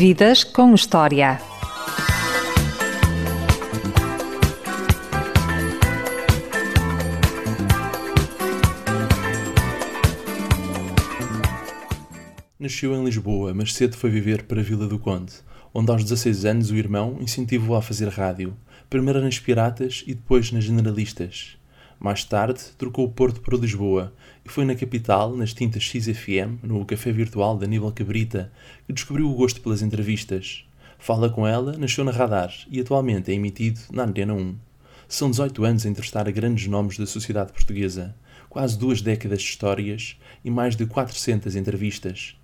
Vidas com História. Nasceu em Lisboa, mas cedo foi viver para a Vila do Conde, onde aos 16 anos o irmão incentivou-a a fazer rádio, primeiro nas Piratas e depois nas Generalistas. Mais tarde, trocou o Porto para Lisboa e foi na capital, nas tintas XFM, no café virtual da Aníbal Cabrita, que descobriu o gosto pelas entrevistas. Fala com ela, nasceu na Radar e atualmente é emitido na Antena 1. São 18 anos a entrevistar grandes nomes da sociedade portuguesa, quase duas décadas de histórias e mais de 400 entrevistas.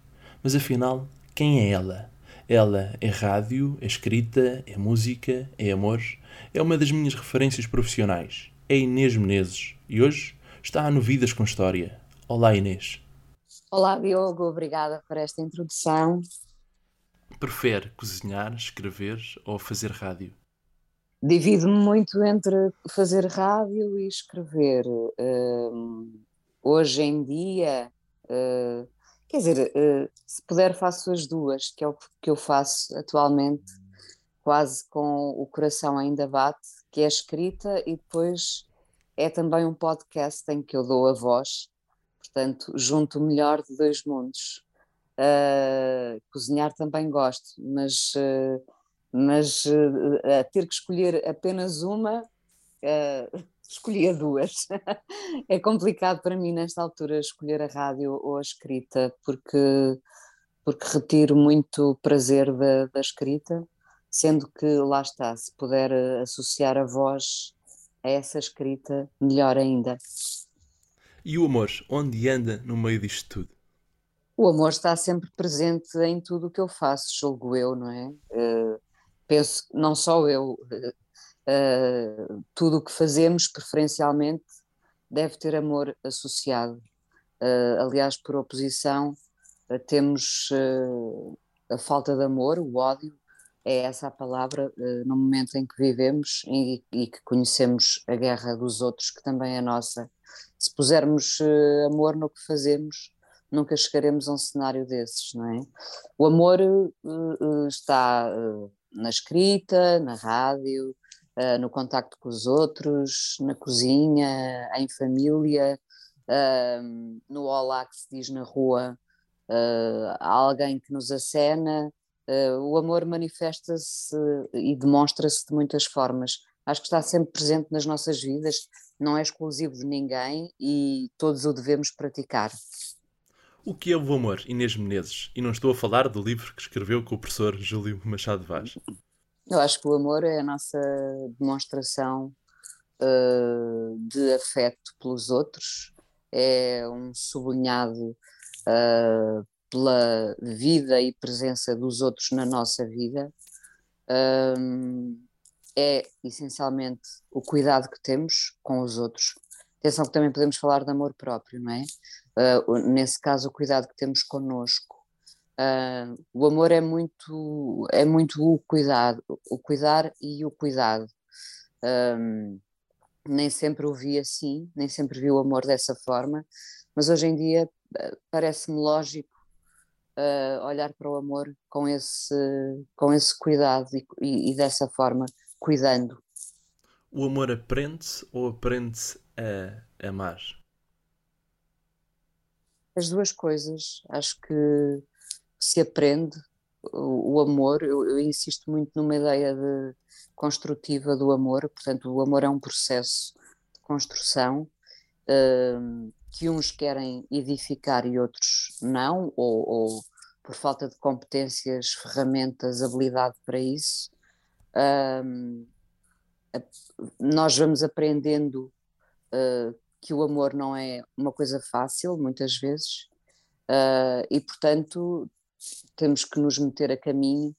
Mas afinal, quem é ela? Ela é rádio, é escrita, é música, é amor, é uma das minhas referências profissionais é Inês Menezes e hoje está no Vidas com História. Olá Inês. Olá Diogo, obrigada por esta introdução. Prefere cozinhar, escrever ou fazer rádio? Divido-me muito entre fazer rádio e escrever. Uh, hoje em dia, uh, quer dizer, uh, se puder faço as duas, que é o que eu faço atualmente, quase com o coração ainda bate, que é escrita e depois é também um podcast em que eu dou a voz, portanto, junto o melhor de dois mundos. Uh, cozinhar também gosto, mas, uh, mas uh, ter que escolher apenas uma, escolhi a duas. é complicado para mim, nesta altura, escolher a rádio ou a escrita, porque, porque retiro muito prazer da, da escrita sendo que lá está, se puder eh, associar a voz a essa escrita, melhor ainda. E o amor, onde anda no meio disto tudo? O amor está sempre presente em tudo o que eu faço, julgo eu, não é? Uh, penso, não só eu, uh, tudo o que fazemos, preferencialmente, deve ter amor associado. Uh, aliás, por oposição, temos a falta de amor, o ódio, é essa a palavra uh, no momento em que vivemos e, e, que conhecemos a guerra dos outros, que também é nossa. Se pusermos uh, amor no que fazemos, nunca chegaremos a um cenário desses, não é? O amor uh, está na escrita, na rádio, no contacto com os outros, na cozinha, em família, no olá que se diz na rua, a alguém que nos acena, o amor manifesta-se e demonstra-se de muitas formas. Acho que está sempre presente nas nossas vidas, não é exclusivo de ninguém e todos o devemos praticar. O que é o amor, Inês Menezes? E não estou a falar do livro que escreveu com o professor Júlio Machado Vaz. Eu acho que o amor é a nossa demonstração uh, de afeto pelos outros, é um sublinhado uh, pela vida e presença dos outros na nossa vida um, é essencialmente o cuidado que temos com os outros. Atenção que também podemos falar de amor próprio, não é? Uh, nesse caso, o cuidado que temos connosco. Uh, o amor é muito, é muito o cuidado, o cuidar e o cuidado. Um, nem sempre o vi assim, nem sempre vi o amor dessa forma, mas hoje em dia ah, parece-me lógico uh, olhar para o amor com esse, com esse cuidado e, e, e dessa forma, cuidando. O amor aprende-se ou aprende-se a amar? As duas coisas. Acho que se aprende o, o amor. Eu, eu, insisto muito numa ideia de construtiva do amor. Portanto, o amor é um processo de construção. Uh, que uns querem edificar e outros não, ou, ou por falta de competências, ferramentas, habilidade para isso. Um, nós vamos aprendendo uh, que o amor não é uma coisa fácil, muitas vezes, uh, e portanto temos que nos meter a caminho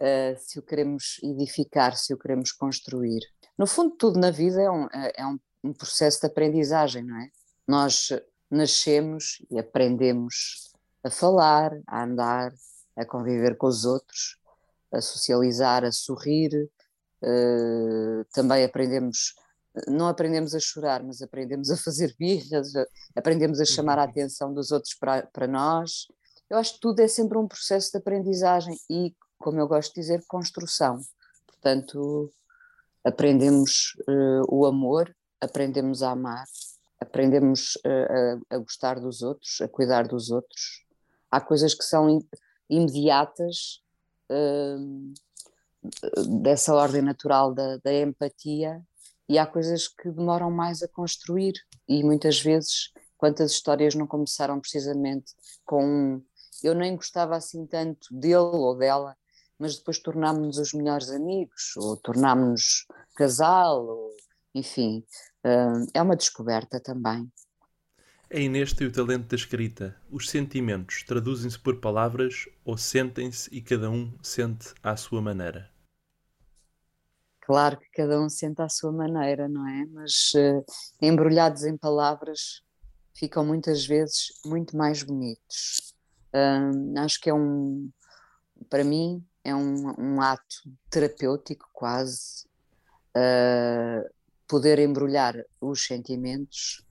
uh, se o queremos edificar, se o queremos construir. No fundo, tudo na vida é um, é um, um processo de aprendizagem, não é? Nós nascemos e aprendemos a falar, a andar, a conviver com os outros, a socializar, a sorrir. Uh, também aprendemos, não aprendemos a chorar, mas aprendemos a fazer birras, aprendemos a chamar a uhum. atenção dos outros para, para nós. Eu acho que tudo é sempre um processo de aprendizagem e como eu gosto de dizer, construção. Portanto, aprendemos uh, o amor, aprendemos a amar, aprendemos uh, a, a, gostar dos outros, a cuidar dos outros. Há coisas que são imediatas uh, dessa ordem natural da, da empatia e há coisas que demoram mais a construir e muitas vezes quantas histórias não começaram precisamente com um eu nem gostava assim tanto dele ou dela mas depois tornámos-nos os melhores amigos ou tornámos-nos casal ou, enfim é uma descoberta também a Inês tem o talento da escrita. Os sentimentos traduzem-se por palavras ou sentem-se e cada um sente à sua maneira? Claro que cada um sente à sua maneira, não é? Mas uh, embrulhados em palavras ficam muitas vezes muito mais bonitos. Uh, acho que é um, para mim, é um, um ato terapêutico quase uh, poder embrulhar os sentimentos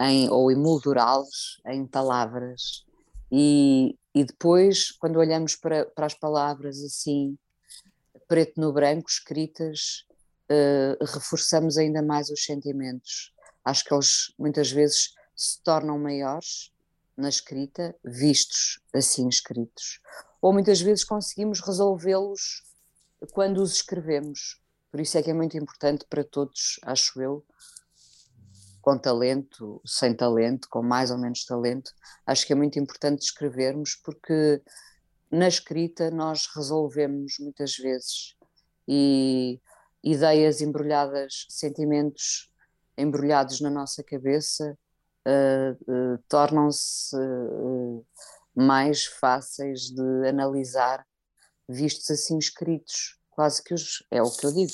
em, ou emoldurá-los em palavras. E, e depois, quando olhamos para, para as palavras assim, preto no branco, escritas, uh, reforçamos ainda mais os sentimentos. Acho que eles muitas vezes se tornam maiores na escrita, vistos assim escritos. Ou muitas vezes conseguimos resolvê-los quando os escrevemos. Por isso é que é muito importante para todos, acho eu, com talento, sem talento, com mais ou menos talento, acho que é muito importante escrevermos porque na escrita nós resolvemos muitas vezes e ideias embrulhadas, sentimentos embrulhados na nossa cabeça uh, uh, tornam-se uh, mais fáceis de analisar vistos assim escritos, quase que os, é o que eu digo,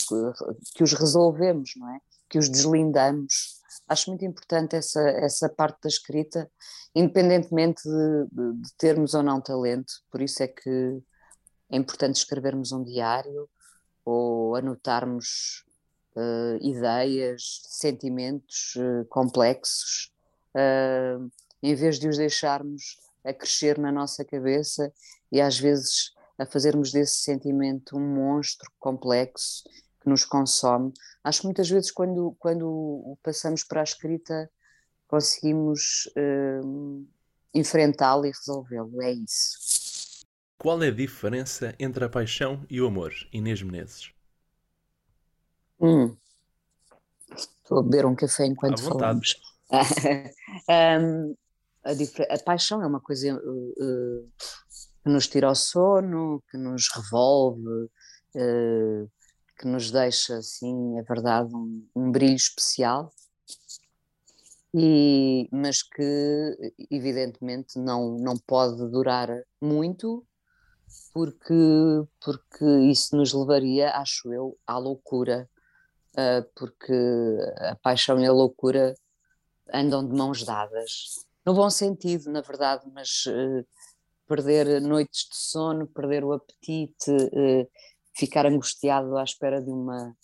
que os resolvemos, não é? Que os deslindamos acho muito importante essa, essa parte da escrita, independentemente de, de, de termos ou não talento, por isso é que é importante escrevermos um diário ou anotarmos uh, ideias, sentimentos uh, complexos, uh, em vez de os deixarmos a crescer na nossa cabeça e às vezes a fazermos desse sentimento um monstro complexo que nos consome. Acho que muitas vezes, quando, quando passamos para a escrita, conseguimos uh, enfrentá-lo e resolvê-lo. É isso. Qual é a diferença entre a paixão e o amor, Inês Menezes? Hum. Estou a beber um café enquanto falamos. um, a, a, paixão é uma coisa uh, que nos tira o sono, que nos revolve, uh, que nos deixa, assim, é verdade, um, um brilho especial, e, mas que evidentemente não, não pode durar muito, porque, porque isso nos levaria, acho eu, à loucura, uh, porque a paixão e a loucura andam de mãos dadas. No bom sentido, na verdade, mas uh, perder noites de sono, perder o apetite, uh, ficar angustiado à espera de uma.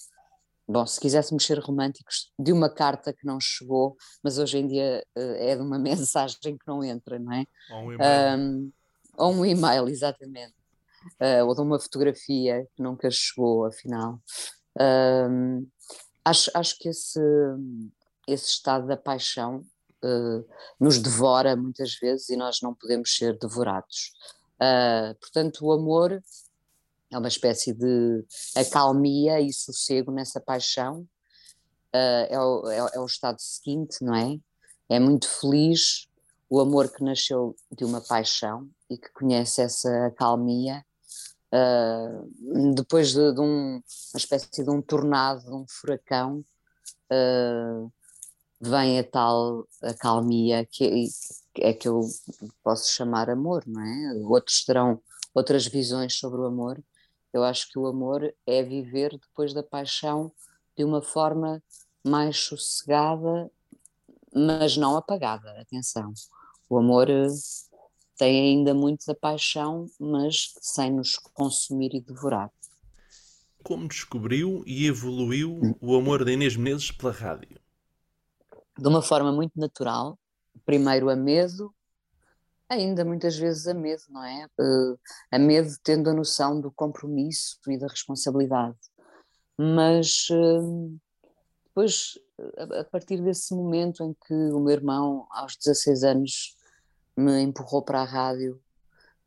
Bom, se quiséssemos ser românticos, de uma carta que não chegou, mas hoje em dia uh, é de uma mensagem que não entra, não é? Ou um e-mail. Um, ou um e-mail, exatamente. Uh, ou de uma fotografia que nunca chegou, afinal. Um, acho, acho que esse, esse estado da paixão uh, nos devora muitas vezes e nós não podemos ser devorados. Uh, portanto, o amor é uma espécie de acalmia e sossego nessa paixão. Uh, é, o, é, é, o estado seguinte, não é? É muito feliz o amor que nasceu de uma paixão e que conhece essa acalmia. Uh, depois de, de um, uma espécie de um tornado, de um furacão, uh, vem a tal acalmia que é, que eu posso chamar amor, não é? Outros terão outras visões sobre o amor, eu acho que o amor é viver depois da paixão de uma forma mais sossegada, mas não apagada. Atenção, o amor eh, tem ainda muito da paixão, mas sem nos consumir e devorar. Como descobriu e evoluiu o amor de Inês Menezes pela rádio? De uma forma muito natural. Primeiro a medo, ainda muitas vezes a medo, não é? Uh, a medo tendo a noção do compromisso e da responsabilidade. Mas uh, depois, a, partir desse momento em que o meu irmão, aos 16 anos, me empurrou para a rádio,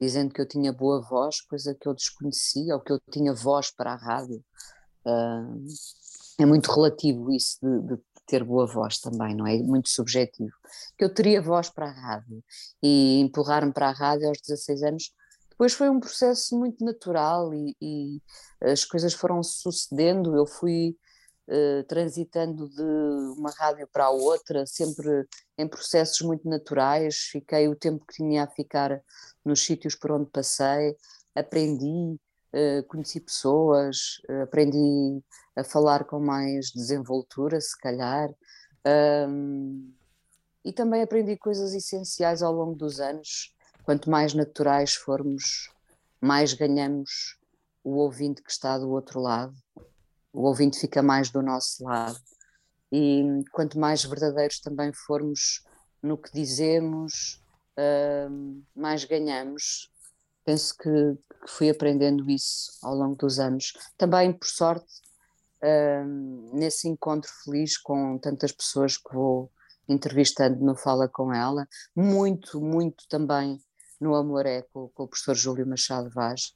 dizendo que eu tinha boa voz, coisa que eu desconhecia, ou que eu tinha voz para a rádio. Uh, é muito relativo isso de, de ter boa voz também, não é? Muito subjetivo. Que eu teria voz para a rádio e empurrar-me para a rádio aos 16 anos. Depois foi um processo muito natural e, e as coisas foram sucedendo. Eu fui uh, transitando de uma rádio para a outra, sempre em processos muito naturais. Fiquei o tempo que tinha a ficar nos sítios por onde passei, aprendi, conheci pessoas, uh, aprendi a falar com mais desenvoltura, se calhar. E também aprendi coisas essenciais ao longo dos anos. Quanto mais naturais formos, mais ganhamos o ouvinte que está do outro lado. O ouvinte fica mais do nosso lado. E quanto mais verdadeiros também formos no que dizemos, mais ganhamos. Penso que, que fui aprendendo isso ao longo dos anos. Também, por sorte, nesse encontro feliz com tantas pessoas que vou entrevistando no Fala com ela, muito, muito também no Amor é com, com o professor Júlio Machado Vaz,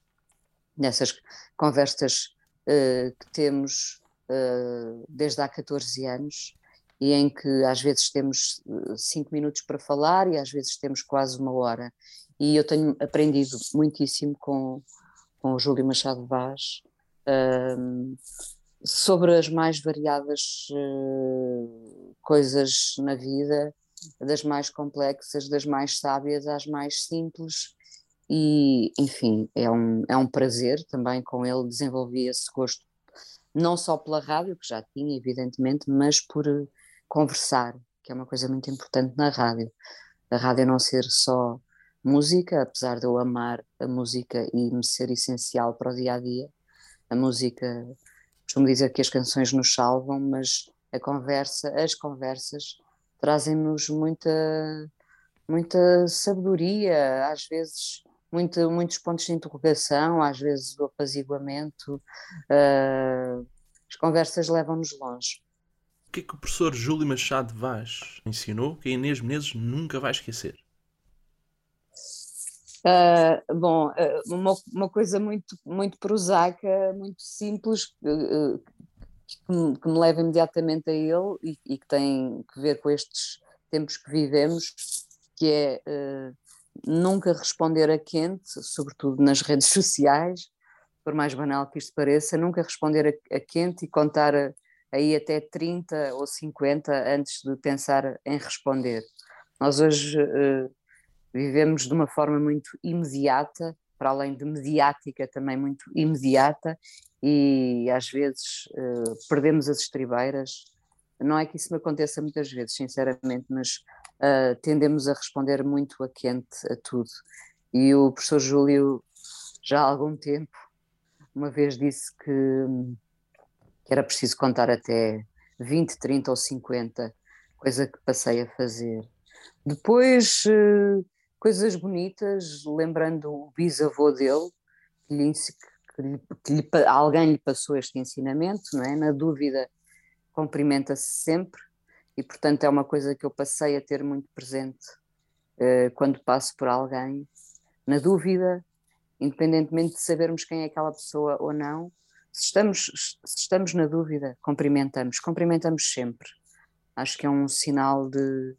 nessas conversas uh, que temos uh, desde há 14 anos e em que às vezes temos uh, cinco minutos para falar e às vezes temos quase uma hora. E eu tenho aprendido muitíssimo com, com o Júlio Machado Vaz sobre as mais variadas uh, coisas na vida, das mais complexas, das mais sábias às mais simples. E, enfim, é um, é um prazer também com ele desenvolver esse gosto, não só pela rádio, que já tinha, evidentemente, mas por uh, conversar, que é uma coisa muito importante na rádio. A rádio não ser só música, apesar de eu amar a música e me ser essencial para o dia a dia, a música costumo dizer que as canções nos salvam, mas a conversa, as conversas trazem-nos muita, muita sabedoria, às vezes muito, muitos pontos de interrogação, às vezes o apaziguamento. Uh, as conversas levam-nos longe. O que é que o professor Júlio Machado Vaz ensinou que a Inês Menezes nunca vai esquecer? Uh, bom, uh, uma, uma, coisa muito, muito prosaica, muito simples, uh, que, me, que, me, leva imediatamente a ele e, e, que tem que ver com estes tempos que vivemos, que é nunca responder a quente, sobretudo nas redes sociais, por mais banal que isto pareça, nunca responder a, a quente e contar aí até 30 ou 50 antes de pensar em responder. Nós hoje Vivemos de uma forma muito imediata, para além de mediática, também muito imediata, e às vezes uh, perdemos as estribeiras. Não é que isso me aconteça muitas vezes, sinceramente, mas uh, tendemos a responder muito a quente a tudo. E o professor Júlio, já há algum tempo, uma vez disse que, que era preciso contar até 20, 30 ou 50, coisa que passei a fazer. Depois uh, coisas bonitas, lembrando o bisavô dele, que, lhe, que, lhe, que lhe, alguém lhe passou este ensinamento, não é? Na dúvida, cumprimenta-se sempre, e portanto é uma coisa que eu passei a ter muito presente uh, quando passo por alguém. Na dúvida, independentemente de sabermos quem é aquela pessoa ou não, se estamos, se estamos na dúvida, cumprimentamos, cumprimentamos sempre. Acho que é um sinal de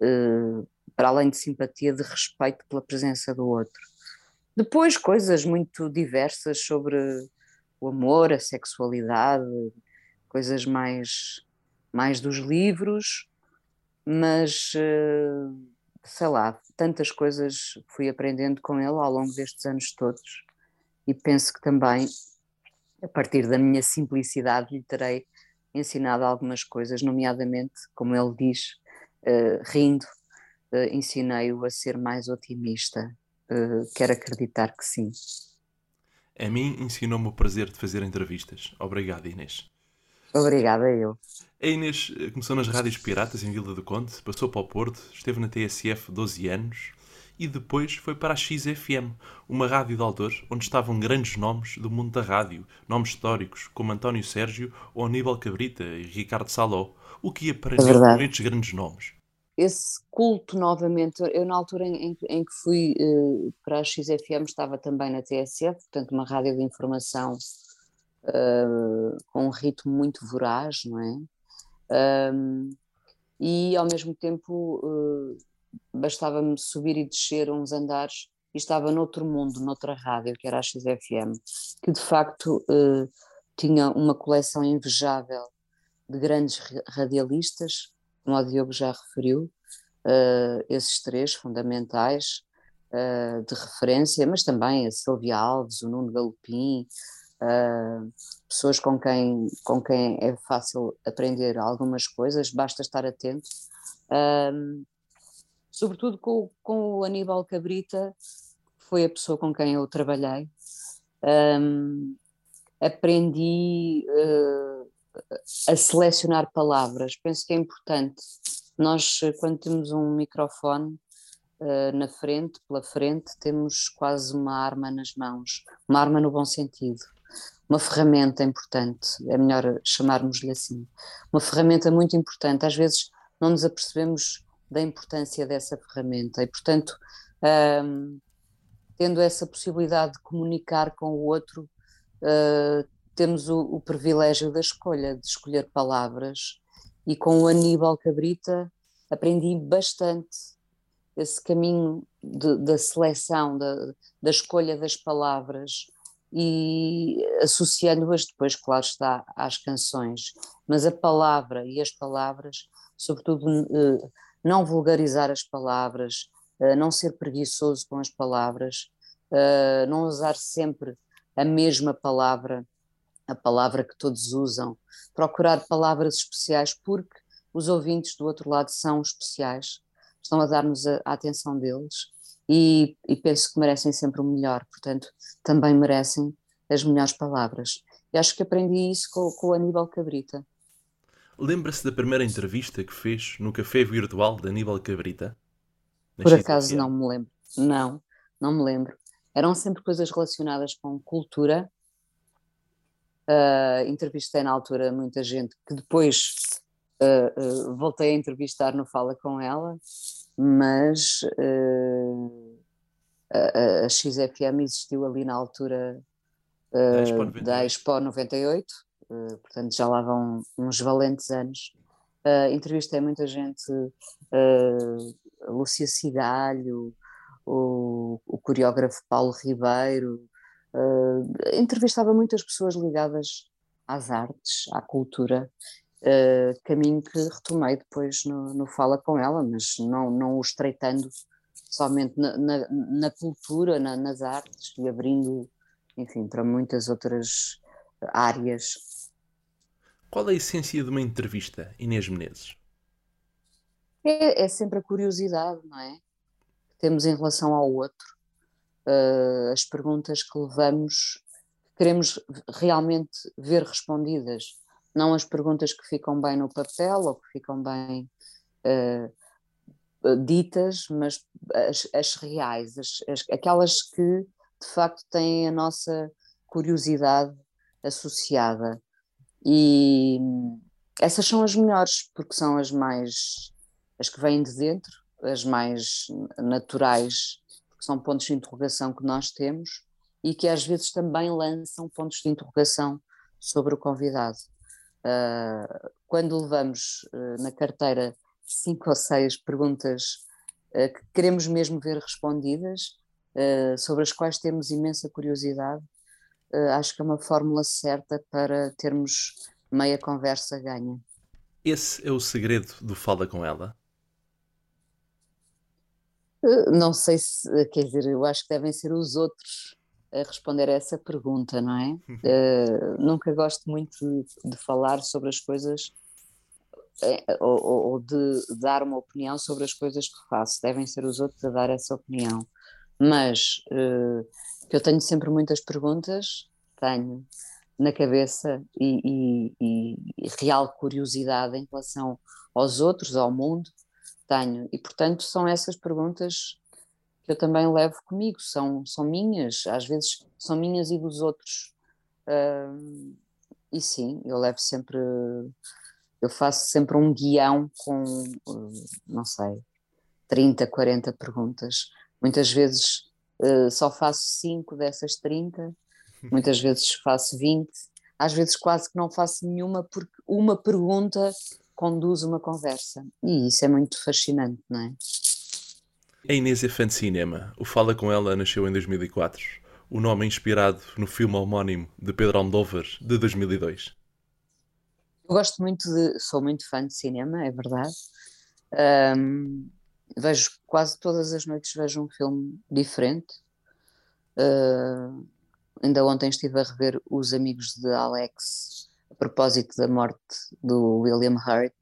uh, para além de simpatia, de respeito pela presença do outro. Depois, coisas muito diversas sobre o amor, a sexualidade, coisas mais, mais dos livros, mas eh, sei lá, tantas coisas fui aprendendo com ele ao longo destes anos todos e penso que também, a partir da minha simplicidade, lhe terei ensinado algumas coisas, nomeadamente, como ele diz, uh, rindo, ensinei-o a ser mais otimista. Uh, quero acreditar que sim. A mim ensinou-me o prazer de fazer entrevistas. Obrigado, Inês. Obrigada, eu. A Inês eh, começou nas rádios piratas em Vila do Conde, passou para o Porto, esteve na TSF 12 anos e depois foi para a XFM, uma rádio de autores onde estavam grandes nomes do mundo da rádio, nomes históricos como António Sérgio ou Aníbal Cabrita e Ricardo Saló. O que aprendeu é com estes grandes nomes? Esse culto novamente, eu na altura em, em que fui uh, para a XFM estava também na TSF, portanto uma rádio de informação uh, com um ritmo muito voraz, não é? Um, e ao mesmo tempo uh, bastava-me subir e descer uns andares e estava noutro mundo, noutra rádio, que era a XFM, que de facto tinha uma coleção invejável de grandes radialistas, como o Diogo já referiu, uh, esses três fundamentais uh, de referência, mas também a Silvia Alves, o Nuno Galopim, pessoas com quem, com quem é fácil aprender algumas coisas, basta estar atento sobretudo com, com o Aníbal Cabrita, que foi a pessoa com quem eu trabalhei. Aprendi uh, a selecionar palavras. Penso que é importante. Nós, quando temos um microfone uh, na frente, pela frente, temos quase uma arma nas mãos, uma arma no bom sentido. Uma ferramenta importante, é melhor chamarmos-lhe assim. Uma ferramenta muito importante. Às vezes não nos apercebemos da importância dessa ferramenta e, portanto, tendo essa possibilidade de comunicar com o outro, uh, temos o, o, privilégio da escolha, de escolher palavras. E com o Aníbal Cabrita aprendi bastante esse caminho de, da seleção, da, da escolha das palavras e associando-as depois, claro está, às canções. Mas a palavra e as palavras, sobretudo uh, não vulgarizar as palavras, uh, não ser preguiçoso com as palavras, uh, não usar sempre a mesma palavra, a palavra que todos usam, procurar palavras especiais, porque os ouvintes do outro lado são especiais, estão a dar-nos a, a, atenção deles e, e penso que merecem sempre o melhor, portanto, também merecem as melhores palavras. E acho que aprendi isso com, com o Aníbal Cabrita. Lembra-se da primeira entrevista que fez no café virtual de Aníbal Cabrita? Por acaso não me lembro. Não, não me lembro. Eram sempre coisas relacionadas com cultura. Uh, entrevistei na altura muita gente que depois uh, uh, voltei a entrevistar no Fala com ela, mas a, a, XFM existiu ali na altura da Expo 98 eh, portanto já lá vão uns valentes anos. Entrevistei muita gente, Lúcia Cigalho, o, o, coreógrafo Paulo Ribeiro, uh, entrevistava muitas pessoas ligadas às artes, à cultura, uh, caminho que retomei depois no, no, Fala com ela, mas não, não o estreitando somente na, na, na cultura, na, nas artes e abrindo, enfim, para muitas outras áreas qual é a essência de uma entrevista, Inês Menezes? É, é sempre a curiosidade, não é? Que temos em relação ao outro, uh, as perguntas que levamos, que queremos realmente ver respondidas, não as perguntas que ficam bem no papel ou que ficam bem uh, ditas, mas as, as reais, as, as, aquelas que de facto têm a nossa curiosidade associada. E essas são as melhores, porque são as mais as que vêm de dentro, as mais naturais, porque são pontos de interrogação que nós temos e que às vezes também lançam pontos de interrogação sobre o convidado. Uh, quando levamos uh, na carteira cinco ou seis perguntas uh, que queremos mesmo ver respondidas, sobre as quais temos imensa curiosidade, acho que é uma fórmula certa para termos meia conversa ganha. Esse é o segredo do Fala com ela? Não sei se, quer dizer, eu acho que devem ser os outros a responder a essa pergunta, não é? Uh, nunca gosto muito de, de, falar sobre as coisas ou, ou, de dar uma opinião sobre as coisas que faço. Devem ser os outros a dar essa opinião. Mas uh, que eu tenho sempre muitas perguntas, tenho na cabeça e, e, e, real curiosidade em relação aos outros, ao mundo, tenho. E, portanto, são essas perguntas que eu também levo comigo, são, são minhas, às vezes são minhas e dos outros. Uh, e sim, eu levo sempre, eu faço sempre um guião com, não sei, 30, 40 perguntas. Muitas vezes uh, só faço 5 dessas 30, muitas vezes faço 20, às vezes quase que não faço nenhuma, porque uma pergunta conduz uma conversa. E isso é muito fascinante, não é? A Inês é fã de cinema. O Fala Com Ela nasceu em 2004. O nome é inspirado no filme homónimo de Pedro Almodóvar, de 2002. Eu gosto muito de... Sou muito fã de cinema, é verdade. Um, vejo quase todas as noites vejo um filme diferente. Uh, ainda ontem estive a rever Os Amigos de Alex propósito da morte do William Hurt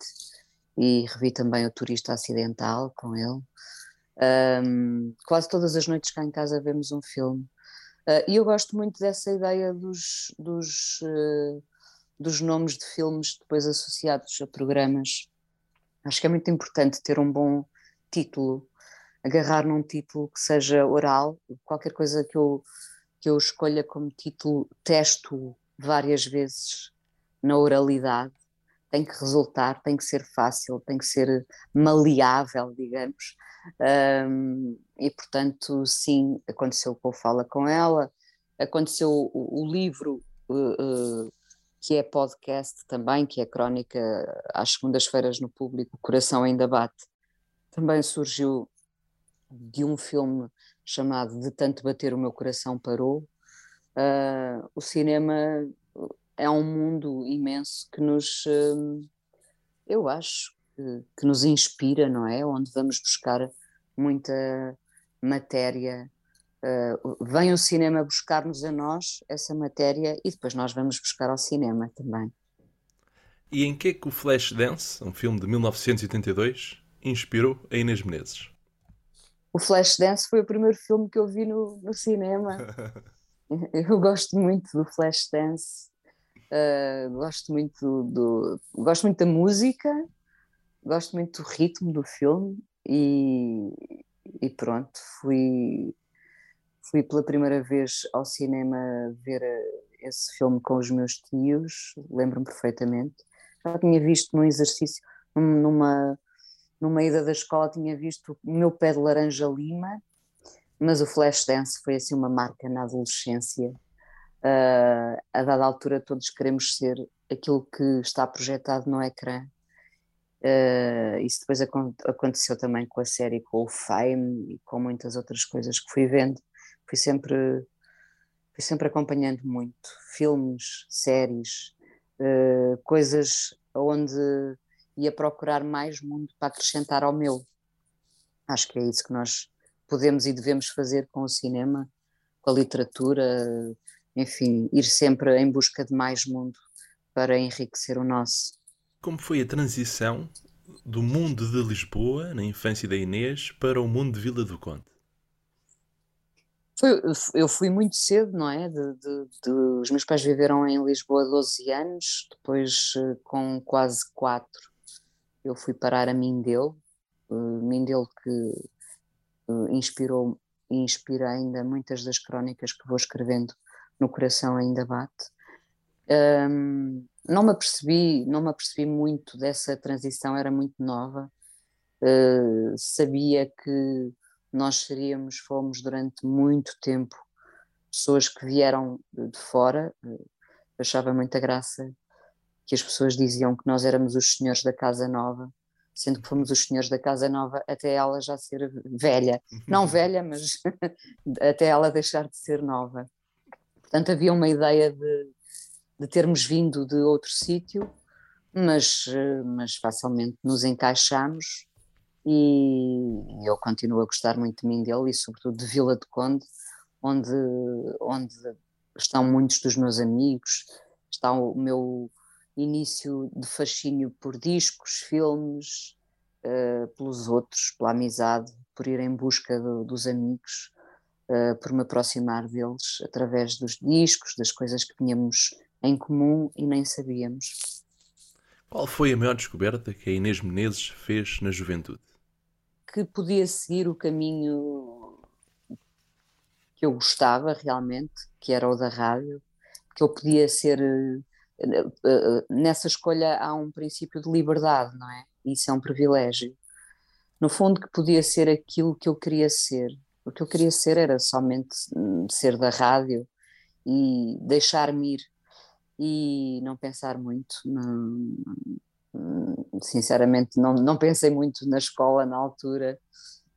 e revi também O Turista Acidental com ele. Um, quase todas as noites cá em casa vemos um filme. Uh, e eu gosto muito dessa ideia dos, dos, uh, dos nomes de filmes depois associados a programas. Acho que é muito importante ter um bom título, agarrar num título que seja oral, qualquer coisa que eu, que eu escolha como título, testo várias vezes na oralidade, tem que resultar, tem que ser fácil, tem que ser maleável, digamos. Um, e portanto, sim, aconteceu com o Fala com ela, aconteceu o, o livro uh, uh, que é podcast também, que é crónica às segundas-feiras no público, Coração Ainda Bate, também surgiu de um filme chamado De Tanto Bater o Meu Coração Parou. Uh, o cinema é um mundo imenso que nos, hum, eu acho, que, que nos inspira, não é? Onde vamos buscar muita matéria. Uh, vem o cinema buscar-nos a nós essa matéria e depois nós vamos buscar ao cinema também. E em que é que o Flashdance, um filme de 1982, inspirou a Inês Menezes? O Flashdance foi o primeiro filme que eu vi no, no cinema. eu gosto muito do Flashdance. Uh, gosto muito do, gosto muito da música, gosto muito do ritmo do filme e, e pronto, fui, fui pela primeira vez ao cinema ver eh, esse filme com os meus tios, lembro-me perfeitamente. Já tinha visto num exercício, numa, numa ida da escola, tinha visto o meu pé de laranja lima, mas o Flashdance foi assim uma marca na adolescência uh, a dada altura todos queremos ser aquilo que está projetado no ecrã. Uh, isso depois aconteceu também com a série, com o Fame e com muitas outras coisas que fui vendo. Fui sempre, fui sempre acompanhando muito filmes, séries, uh, coisas onde ia procurar mais mundo para acrescentar ao meu. Acho que é isso que nós podemos e devemos fazer com o cinema, com a literatura, enfim, ir sempre em busca de mais mundo para enriquecer o nosso. Como foi a transição do mundo de Lisboa, na infância da Inês, para o mundo de Vila do Conde? Foi, eu fui muito cedo, não é? De, de, de, os meus pais viveram em Lisboa 12 anos, depois, eh, com quase 4, eu fui parar a Mindelo, uh, Mindelo que uh, inspirou e inspira ainda muitas das crónicas que vou escrevendo no coração ainda bate. Um, não me apercebi, não me apercebi muito dessa transição, era muito nova. Uh, sabia que nós seríamos, fomos durante muito tempo pessoas que vieram de fora. Uh, achava muita graça que as pessoas diziam que nós éramos os senhores da Casa Nova, sendo que fomos os senhores da Casa Nova até ela já ser velha. Não velha, mas até ela deixar de ser nova. Portanto, havia uma ideia de, de termos vindo de outro sítio, mas, mas facilmente nos encaixamos e eu continuo a gostar muito de mim dele e sobretudo de Vila de Conde, onde, onde estão muitos dos meus amigos, está o meu início de fascínio por discos, filmes, uh, pelos outros, pela amizade, por ir em busca do, dos amigos uh, por me aproximar deles através dos discos, das coisas que tínhamos em comum e nem sabíamos. Qual foi a maior descoberta que a Inês Menezes fez na juventude? Que podia seguir o caminho que eu gostava realmente, que era o da rádio, que eu podia ser. Nessa escolha há um princípio de liberdade, não é? Isso é um privilégio. No fundo, que podia ser aquilo que eu queria ser. O que eu queria ser era somente hum, ser da rádio e deixar-me ir e não pensar muito. Não, sinceramente, não, não pensei muito na escola na altura,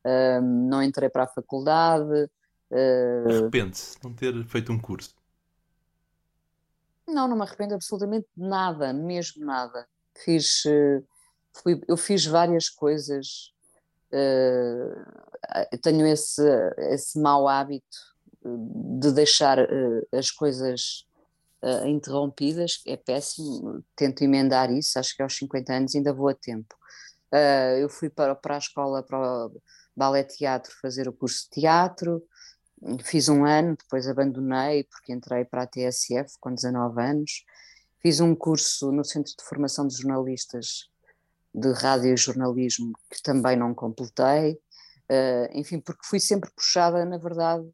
uh, não entrei para a faculdade. Uh... Arrepende-se de não ter feito um curso? Não, não me arrependo absolutamente de nada, mesmo nada. Fiz, uh, fui, eu fiz várias coisas. Uh, tenho esse, esse mau hábito de deixar as coisas uh, interrompidas, é péssimo, tento emendar isso, acho que aos 50 anos ainda vou a tempo. Uh, eu fui para, para a escola, para o ballet teatro, fazer o curso de teatro, fiz um ano, depois abandonei porque entrei para a TSF com 19 anos, fiz um curso no Centro de Formação de Jornalistas de Rádio e Jornalismo que também não completei, uh, enfim, porque fui sempre puxada, na verdade,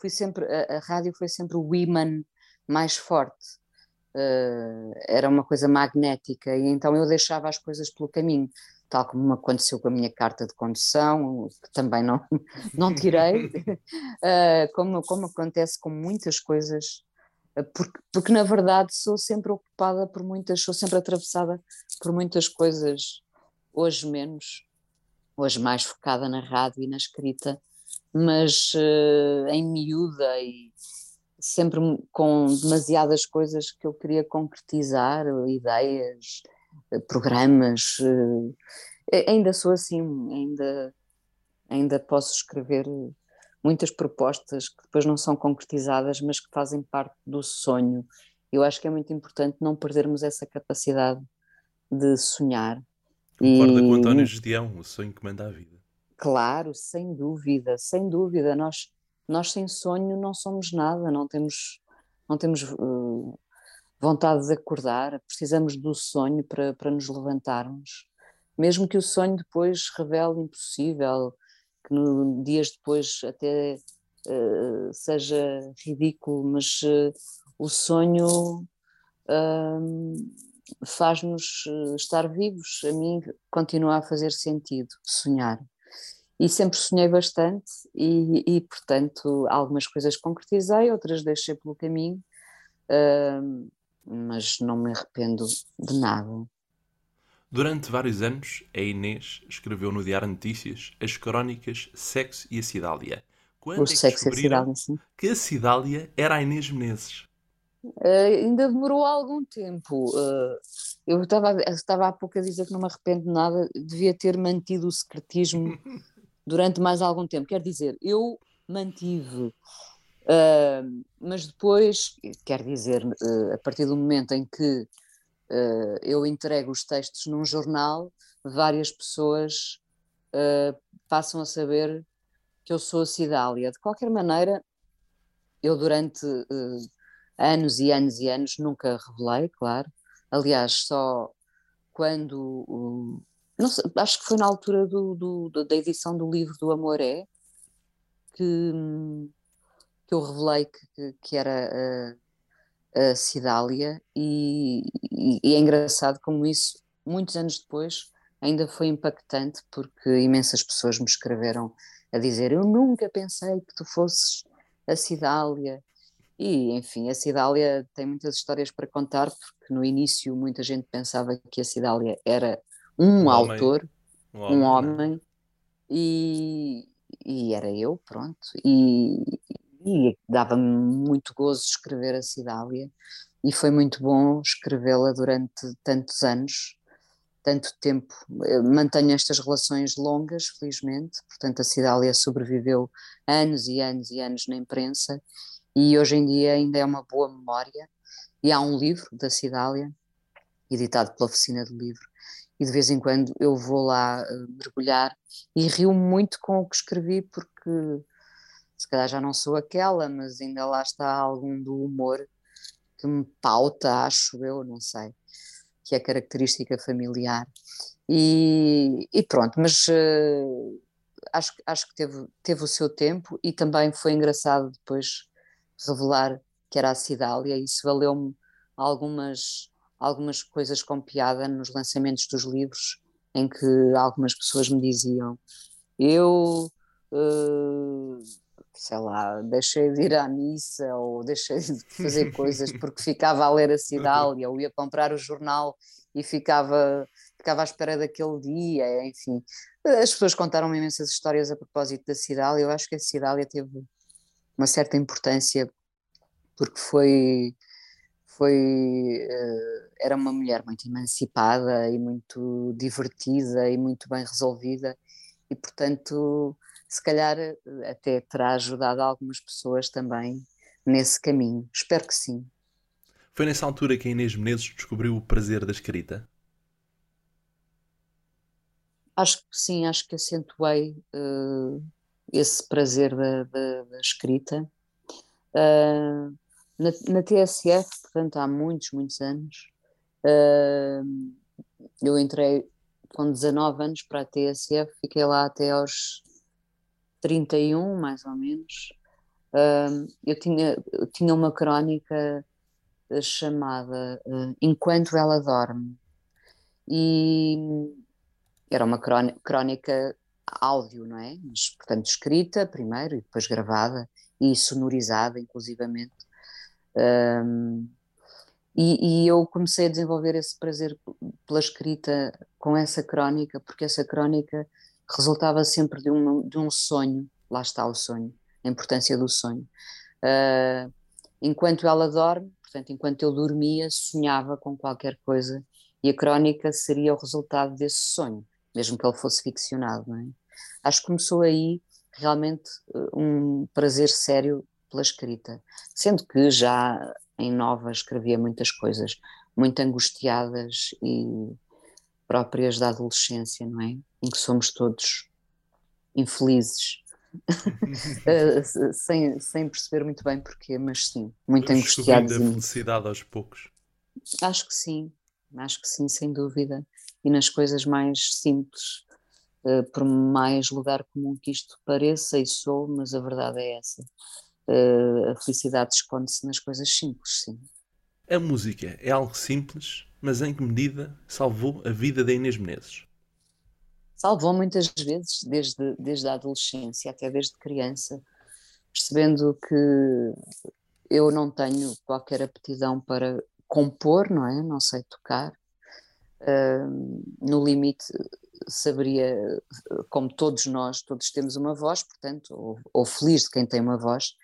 fui sempre, a, a rádio foi sempre o women mais forte. Uh, era uma coisa magnética e então eu deixava as coisas pelo caminho, tal como aconteceu com a minha carta de condução, que também não, não tirei, uh, como, como acontece com muitas coisas, porque, porque na verdade sou sempre ocupada por muitas, sou sempre atravessada por muitas coisas, hoje menos, hoje mais focada na rádio e na escrita, mas em miúda e sempre com demasiadas coisas que eu queria concretizar, ideias, eh, programas. Eh, ainda sou assim, ainda, ainda posso escrever muitas propostas que depois não são concretizadas, mas que fazem parte do sonho. Eu acho que é muito importante não perdermos essa capacidade de sonhar. Concorda e... com António Gedeão, o sonho que manda a vida. Claro, sem dúvida, sem dúvida. Nós nós sem sonho não somos nada, não temos, não temos uh, vontade de acordar, precisamos do sonho para, para nos levantarmos. Mesmo que o sonho depois revele impossível, que no, dias depois até uh, seja ridículo, mas uh, o sonho faz-nos estar vivos. A mim continua a fazer sentido sonhar e sempre sonhei bastante e, e, portanto algumas coisas concretizei, outras deixei pelo caminho, uh, mas não me arrependo de nada. Durante vários anos, a Inês escreveu no Diário Notícias as crónicas Sexo e a Cidália. Quando o é Sexo e a Cidália, sim. que a Cidália era a Inês Menezes? Uh, ainda demorou algum tempo. Uh, eu estava, estava há pouco a dizer que não me arrependo de nada, devia ter mantido o secretismo durante mais algum tempo. Quer dizer, eu mantive, uh, mas depois, quer dizer, a partir do momento em que eu entrego os textos num jornal, várias pessoas passam a saber que eu sou a Cidália. De qualquer maneira, eu durante anos e anos e anos nunca revelei, claro. Aliás, só quando sei, acho que foi na altura do, do, da edição do livro do Amor é que, que eu revelei que, que era a, a Cidália e, e, e, é engraçado como isso, muitos anos depois, ainda foi impactante porque imensas pessoas me escreveram a dizer eu nunca pensei que tu fosses a Cidália e enfim, a Cidália tem muitas histórias para contar porque no início muita gente pensava que a Cidália era um, um autor, homem. um homem, um homem e, e, era eu, pronto, e, e dava-me muito gozo escrever a Cidália e foi muito bom escrevê-la durante tantos anos, tanto tempo. Eu mantenho estas relações longas, felizmente, portanto a Cidália sobreviveu anos e anos e anos na imprensa e hoje em dia ainda é uma boa memória. E há um livro da Cidália, editado pela Oficina do Livro, e de vez em quando eu vou lá uh, mergulhar. E rio muito com o que escrevi porque se calhar já não sou aquela, mas ainda lá está algum do humor que me pauta, acho eu, não sei, que é característica familiar. E, e pronto, mas uh, acho, acho que teve, teve o seu tempo e também foi engraçado depois revelar que era a Cidália, isso valeu-me algumas, algumas coisas com piada nos lançamentos dos livros, em que algumas pessoas me diziam: Eu. Uh, sei lá, deixei de ir à missa ou deixei de fazer coisas porque ficava a ler a Cidália ou ia comprar o jornal e ficava, ficava à espera daquele dia, enfim. As pessoas contaram imensas histórias a propósito da Cidália, eu acho que a Cidália teve uma certa importância porque foi, foi uh, era uma mulher muito emancipada e muito divertida e muito bem resolvida e portanto se calhar eh, até terá ajudado algumas pessoas também nesse caminho. Espero que sim. Foi nessa altura que a Inês Menezes descobriu o prazer da escrita? Acho que sim, acho que acentuei uh, esse prazer da, da, da escrita. Uh, na, na, TSF, portanto, há muitos, muitos anos, uh, eu entrei com 19 anos para a TSF, fiquei lá até aos 31, mais ou menos, uh, eu, tinha, eu tinha uma crónica chamada Enquanto Ela Dorme, e era uma crónica áudio, não é? Mas, portanto, escrita primeiro e depois gravada e sonorizada, inclusivamente. Um, e, e, eu comecei a desenvolver esse prazer pela escrita com essa crónica, porque essa crónica resultava sempre de um, de um sonho, lá está o sonho, a importância do sonho. Uh, enquanto ela dorme, portanto, enquanto eu dormia, sonhava com qualquer coisa e a crónica seria o resultado desse sonho, mesmo que ele fosse ficcionado. Não é? Acho que começou aí realmente ah, um prazer sério pela escrita, sendo que já em Nova escrevia muitas coisas muito angustiadas e próprias da adolescência, não é? Em que somos todos infelizes, eh, sem, sem perceber muito bem porquê, mas sim, muito angustiados. a felicidade aos poucos. Acho que sim, acho que sim, sem dúvida. E nas coisas mais simples, uh, por mais lugar comum que isto pareça, e sou, mas a verdade é essa. Uh, a felicidade esconde-se nas coisas simples, sim. A música é algo simples, mas em que medida salvou a vida da Inês Menezes? Salvou muitas vezes, desde, desde a adolescência até desde criança, percebendo que eu não tenho qualquer aptidão para compor, não é? Não sei tocar. No limite, saberia, como todos nós, todos temos uma voz, portanto, ou, ou feliz de quem tem uma voz,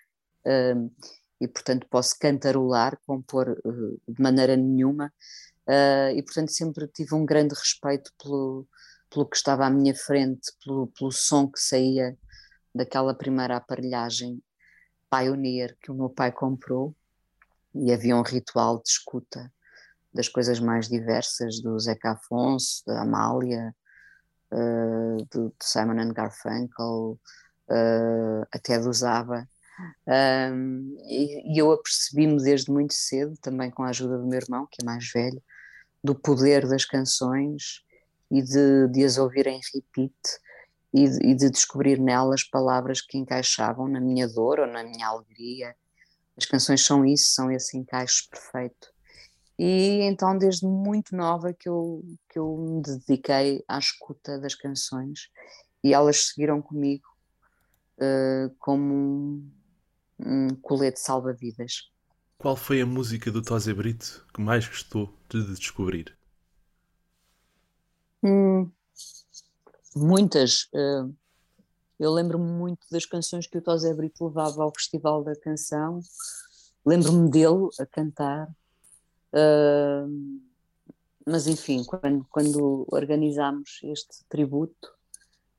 e portanto posso cantarolar, compor uh, de maneira nenhuma, uh, e portanto sempre tive um grande respeito pelo, pelo que estava à minha frente, pelo, pelo som que saía daquela primeira aparelhagem Pioneer que o meu pai comprou, e havia um ritual de escuta das coisas mais diversas, do Zeca Afonso, da Amália, uh, do, do Simon and Garfunkel, até do Zaba, um, e, e, eu apercebi-me desde muito cedo, também com a ajuda do meu irmão, que é mais velho, do poder das canções e de, de as ouvir em repeat e de, e de descobrir nelas palavras que encaixavam na minha dor ou na minha alegria. As canções são isso, são esse encaixe perfeito. E então, desde muito nova, que eu, que eu me dediquei à escuta das canções e elas seguiram comigo uh, como um colete salva-vidas. Qual foi a música do Tosé Brito que mais gostou de descobrir? Hum, muitas. Uh, eu lembro-me muito das canções que o Tosé Brito levava ao Festival da Canção. Lembro-me dele a cantar. Uh, mas enfim, quando, quando organizámos este tributo,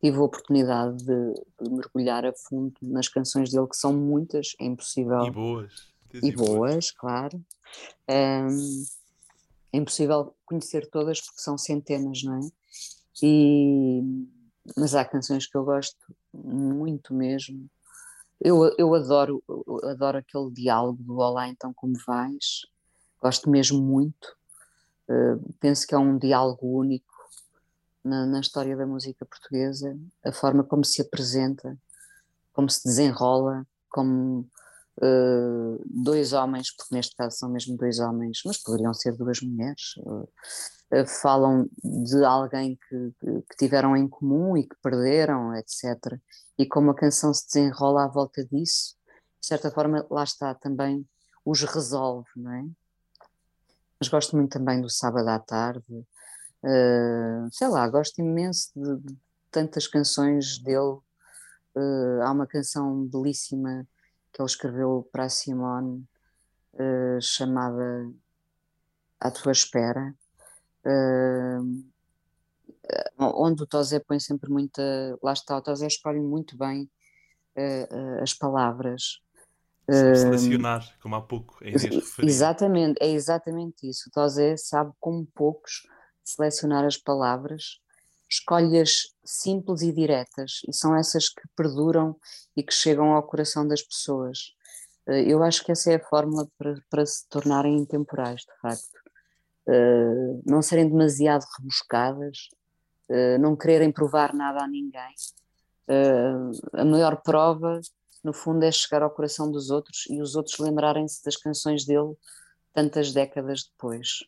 tive a oportunidade de, de, mergulhar a fundo nas canções dele, que são muitas, é impossível. E boas. E, boas, boas, claro. Um, é impossível conhecer todas porque são centenas, não é? E, mas há canções que eu gosto muito mesmo. Eu, eu adoro, eu adoro aquele diálogo do Olá, então como vais? Gosto mesmo muito. Uh, penso que é um diálogo único na, na, história da música portuguesa, a forma como se apresenta, como se desenrola, como uh, dois homens, porque neste caso são mesmo dois homens, mas poderiam ser duas mulheres, uh, falam de alguém que, que, tiveram em comum e que perderam, etc. E como a canção se desenrola à volta disso, de certa forma, lá está também, os resolve, não é? Mas gosto muito também do Sábado à Tarde, Uh, sei lá, gosto imenso de, de tantas canções dele. Uh, há uma canção belíssima que ele escreveu para a Simone uh, chamada À Tua Espera, onde o Tosé põe sempre muita. Lá está, o Tosé escolhe muito bem as palavras. Selecionar, como há pouco Exatamente, é exatamente isso. O Tosé sabe como poucos selecionar as palavras, escolhas simples e diretas, e são essas que perduram e que chegam ao coração das pessoas. Eh, eu acho que essa é a fórmula para, para se tornarem intemporais, de facto. Eh, não serem demasiado rebuscadas, eh, não quererem provar nada a ninguém. A maior prova, no fundo, é chegar ao coração dos outros e os outros lembrarem-se das canções dele tantas décadas depois.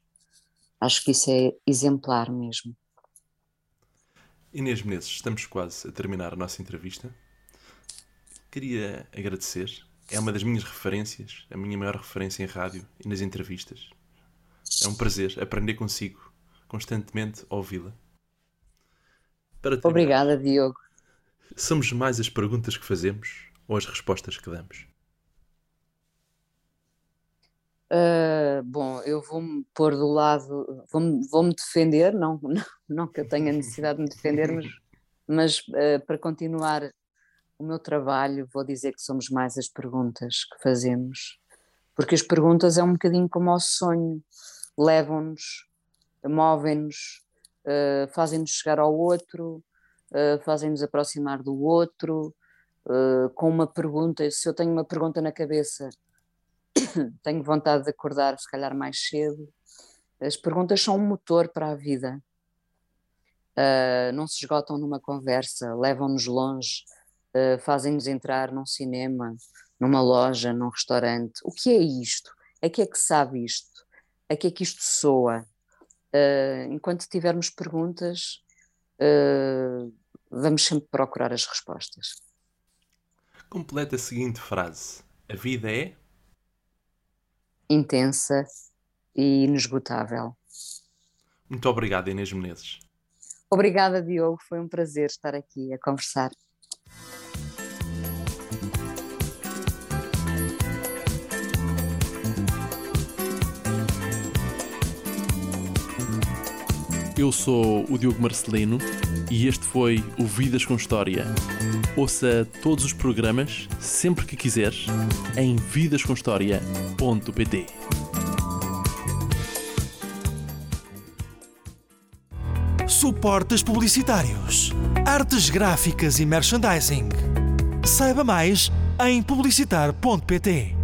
Acho que isso é exemplar mesmo. Inês Menezes, estamos quase a terminar a nossa entrevista. Queria agradecer. É uma das minhas referências, a minha maior referência em rádio e nas entrevistas. É um prazer aprender consigo, constantemente ouvi-la. Obrigada, Diogo. Somos mais as perguntas que fazemos ou as respostas que damos? Uh, bom, eu vou-me pôr do lado, vou-me vou defender, não, não, não, que eu tenha necessidade de me defender, mas, mas uh, para continuar o meu trabalho, vou dizer que somos mais as perguntas que fazemos, porque as perguntas é um bocadinho como o sonho, levam-nos, movem-nos, uh, fazem-nos chegar ao outro, fazem-nos aproximar do outro, com uma pergunta, se eu tenho uma pergunta na cabeça tenho vontade de acordar, se calhar, mais cedo. As perguntas são um motor para a vida. Uh, não se esgotam numa conversa, levam-nos longe, uh, fazem-nos entrar num cinema, numa loja, num restaurante. O que é isto? A que é que sabe isto? A que é que isto soa? Uh, enquanto tivermos perguntas, vamos sempre procurar as respostas. Completa a seguinte frase: A vida é intensa e inesgotável. Muito obrigado, Inês Menezes. Obrigada, Diogo. Foi um prazer estar aqui a conversar. Eu sou o Diogo Marcelino e este foi o Vidas com História. Ouça todos os programas sempre que quiseres em vidascomhistoria.pt. Suportes publicitários, artes gráficas e merchandising. Saiba mais em publicitar.pt.